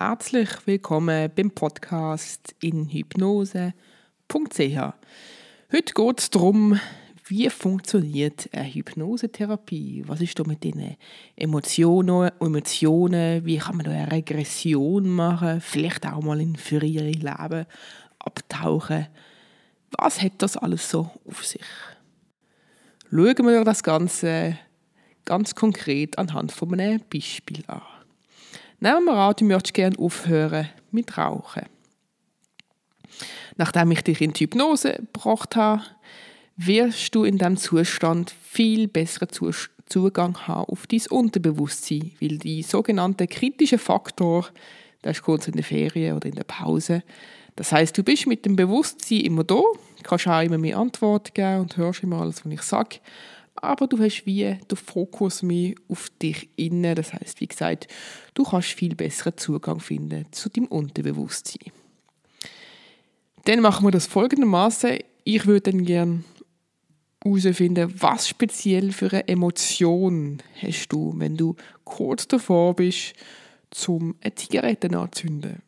herzlich willkommen beim Podcast in Hypnose.ch. Heute geht es darum, wie funktioniert eine Hypnosetherapie? Was ist da mit den Emotionen, Emotionen? Wie kann man da eine Regression machen? Vielleicht auch mal in frühere Leben abtauchen. Was hat das alles so auf sich? Schauen wir das Ganze ganz konkret anhand von einem Beispiel an. Nehmen wir an, du möchtest gerne aufhören mit Rauchen. Nachdem ich dich in die Hypnose gebracht habe, wirst du in diesem Zustand viel besseren Zugang haben auf dein Unterbewusstsein, weil die sogenannte kritische Faktor, das ist kurz in der Ferien oder in der Pause, das heißt, du bist mit dem Bewusstsein immer da, kannst auch immer mehr Antworten geben und hörst immer alles, was ich sage, aber du hast wie den Fokus mehr auf dich innen. Das heißt, wie gesagt, du kannst viel besseren Zugang finden zu deinem Unterbewusstsein. Dann machen wir das folgendermaßen. Ich würde dann gerne herausfinden, was speziell für eine Emotion hast du, wenn du kurz davor bist, zum eine Zigarette anzünden.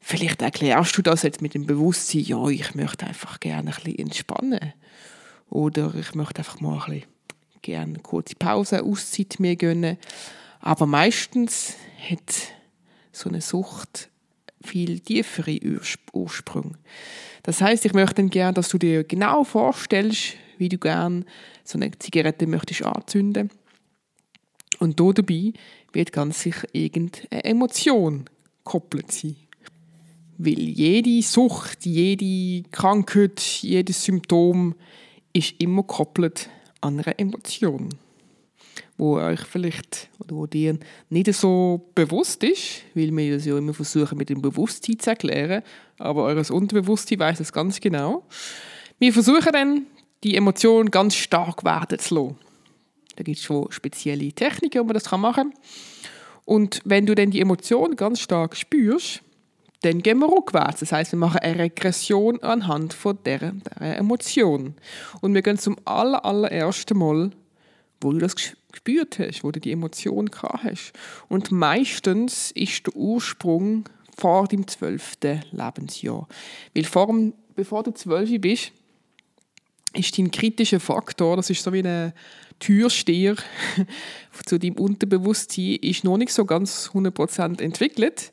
Vielleicht erklärst du das jetzt mit dem Bewusstsein, ja, ich möchte einfach gerne ein bisschen entspannen. Oder ich möchte einfach mal ein bisschen gerne eine kurze Pause, Auszeit mir gönnen. Aber meistens hat so eine Sucht viel tiefere Ursprung. Das heißt, ich möchte gerne, dass du dir genau vorstellst, wie du gerne so eine Zigarette möchtest anzünden. Und da dabei wird ganz sicher irgendeine Emotion gekoppelt sein. Weil jede Sucht, jede Krankheit, jedes Symptom ist immer gekoppelt an einer Emotion, wo euch vielleicht oder wo dir nicht so bewusst ist, weil wir das ja immer versuchen mit dem Bewusstsein zu erklären, aber eures Unterbewusstsein weiß es ganz genau. Wir versuchen dann die Emotion ganz stark werden zu lassen. Da gibt es schon spezielle Techniken, wo man das machen kann. Und wenn du dann die Emotion ganz stark spürst, dann gehen wir rückwärts. Das heißt, wir machen eine Regression anhand von dieser, dieser Emotion. Und wir gehen zum aller, allerersten Mal, wo du das gespürt hast, wo du die Emotion gehabt hast. Und meistens ist der Ursprung vor dem zwölften Lebensjahr. Weil vor bevor du zwölf bist, ist dein kritischer Faktor, das ist so wie ein Türsteher zu deinem Unterbewusstsein, ist noch nicht so ganz 100% entwickelt.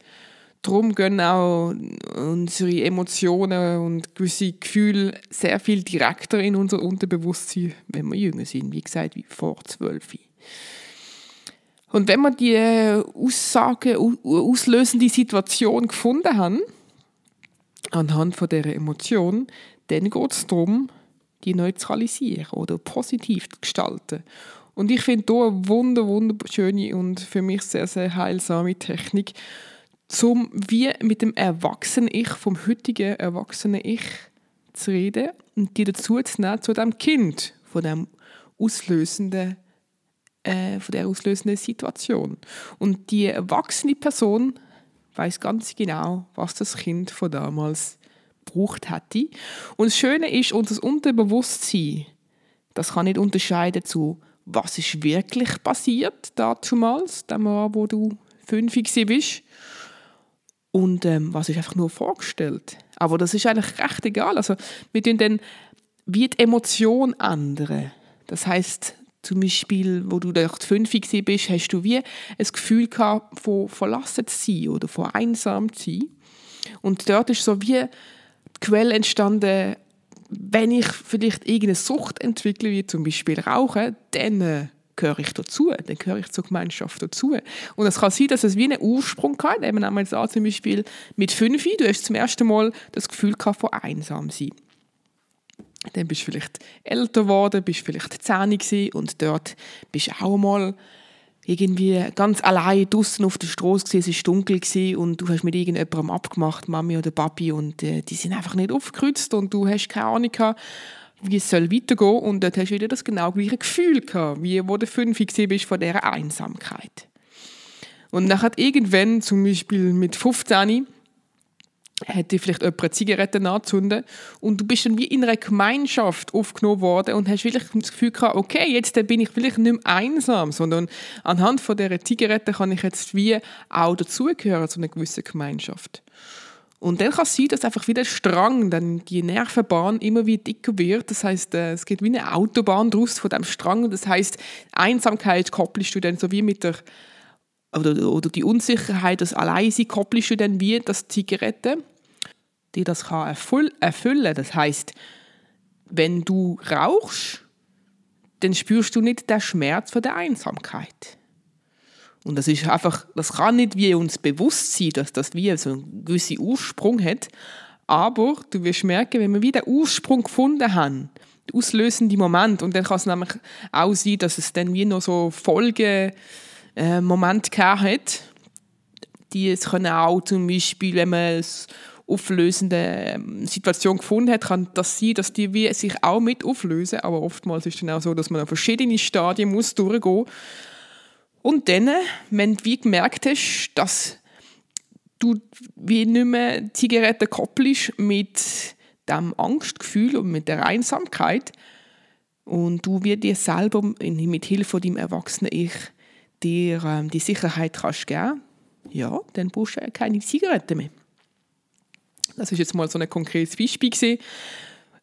Darum gehen auch unsere Emotionen und gewisse Gefühle sehr viel direkter in unser Unterbewusstsein, wenn wir jünger sind, wie gesagt, wie vor zwölf. Und wenn wir die Aussage, auslösende Situation gefunden haben, anhand von dieser Emotion, dann geht es darum, die neutralisieren oder positiv zu gestalten. Und ich finde hier eine wunder, wunderschöne und für mich sehr, sehr heilsame Technik, um wie mit dem erwachsenen Ich, vom heutigen erwachsenen Ich zu reden und die dazu zu nehmen, zu dem Kind, von dem auslösenden äh, von der auslösenden Situation. Und die erwachsene Person weiß ganz genau, was das Kind von damals braucht hätte. Und das Schöne ist, unser Unterbewusstsein, das kann nicht unterscheiden zu, was ist wirklich passiert damals, dem Jahr, wo du fünf bist, und ähm, was ist einfach nur vorgestellt. Aber das ist eigentlich recht egal. Also wir tun dann wie die Emotion ändern. Das heißt zum Beispiel, wo du dort fünf bist, hast du wie ein Gefühl gehabt, von verlassen zu sein oder von einsam zu sein. Und dort ist so wie die Quelle entstanden, wenn ich vielleicht irgendeine Sucht entwickle, wie zum Beispiel Rauchen, dann äh, gehöre ich dazu, dann gehöre ich zur Gemeinschaft dazu. Und es kann sein, dass es wie einen Ursprung hat, eben einmal so zum Beispiel mit fünf, du hast zum ersten Mal das Gefühl gehabt von einsam sein. Dann bist du vielleicht älter geworden, bist vielleicht zehn und dort bist du auch mal irgendwie ganz allein draußen auf der Straße es war dunkel und du hast mit irgendjemandem abgemacht, Mami oder Papi, und äh, die sind einfach nicht aufgekreuzt und du hast keine Ahnung gehabt, wie es soll weitergehen und dort hast du wieder das genau gleiche Gefühl gehabt, wie wo du fünf bist von dieser Einsamkeit. Und dann hat irgendwann, zum Beispiel mit 15, hätte vielleicht jemand eine Zigarette anzünden und du bist dann wie in einer Gemeinschaft aufgenommen worden und hast wirklich das Gefühl gehabt, okay, jetzt bin ich vielleicht nicht mehr einsam, sondern anhand von dieser Zigarette kann ich jetzt wie auch dazugehören zu einer gewissen Gemeinschaft. Und dann kann es sein, dass einfach wieder Strang, dann die Nervenbahn immer wieder dicker wird. Das heißt, äh, es geht wie eine Autobahn draus von dem Strang. Das heißt, Einsamkeit koppelst du dann so wie mit der oder, oder die Unsicherheit, das Alleinsein koppelst du dann wie das Zigarette, die das kann erfüllen. Das heißt, wenn du rauchst, dann spürst du nicht den Schmerz von der Einsamkeit. Und das ist einfach, das kann nicht wie uns bewusst sein, dass das wie so einen gewissen Ursprung hat. Aber du wirst merken, wenn wir wieder den Ursprung gefunden haben, der auslösende Moment, und dann kann es nämlich auch sein, dass es dann wie noch so Folge äh, gehabt hat. Die es können auch zum Beispiel, wenn man auflösende ähm, Situation gefunden hat, kann das sein, dass die wie sich auch mit auflösen. Aber oftmals ist es dann auch so, dass man auf verschiedene Stadien muss durchgehen Und dann, wenn du wie gemerkt hast, dass du wie nicht mehr Zigaretten koppelst mit dem Angstgefühl und mit der Einsamkeit und du wie dir selber mit Hilfe von deinem erwachsenen Ich dir ähm, die Sicherheit kannst geben, ja, dann brauchst du keine Zigaretten mehr. Das ist jetzt mal so ein konkretes Beispiel gewesen.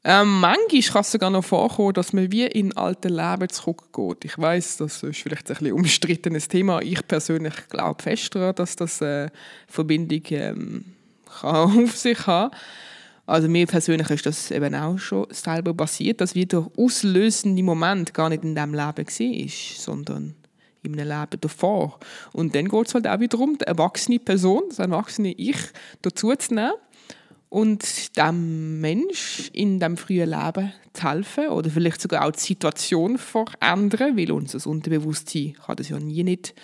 Ähm, manchmal kann es sogar noch vorkommen, dass man wie in alte Leben zurückgeht. Ich weiß, das ist vielleicht ein bisschen umstrittenes Thema. Ich persönlich glaube fest daran, dass das eine Verbindung ähm, kann auf sich haben Also mir persönlich ist das eben auch schon selber passiert, dass wieder auslösende Moment gar nicht in diesem Leben war, sondern in einem Leben davor. Und dann geht es halt auch wieder darum, die erwachsene Person, das erwachsene Ich, dazu zu nehmen und dem Mensch in dem frühen Leben zu helfen oder vielleicht sogar auch die Situation verändern, weil unser Unterbewusstsein kann das ja nie nicht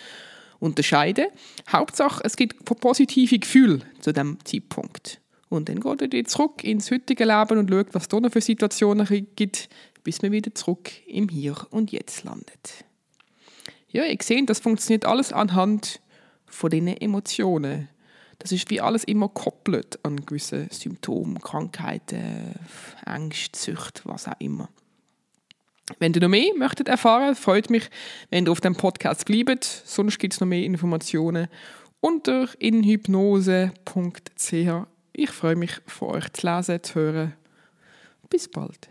unterscheiden. Hauptsache, es gibt positive Gefühle zu dem Zeitpunkt. Und dann geht er zurück ins heutige Leben und schaut, was es da noch für Situationen gibt, bis man wieder zurück im Hier und Jetzt landet ja, ich sehe, das funktioniert alles anhand von diesen Emotionen. Das ist wie alles immer koppelt an gewisse Symptome, Krankheiten, Ängste, Sucht, was auch immer. Wenn ihr noch mehr möchtet erfahren, freut mich, wenn ihr auf dem Podcast bleibt. Sonst gibt es noch mehr Informationen unter inhypnose.ch. Ich freue mich, von euch zu lesen, zu hören. Bis bald.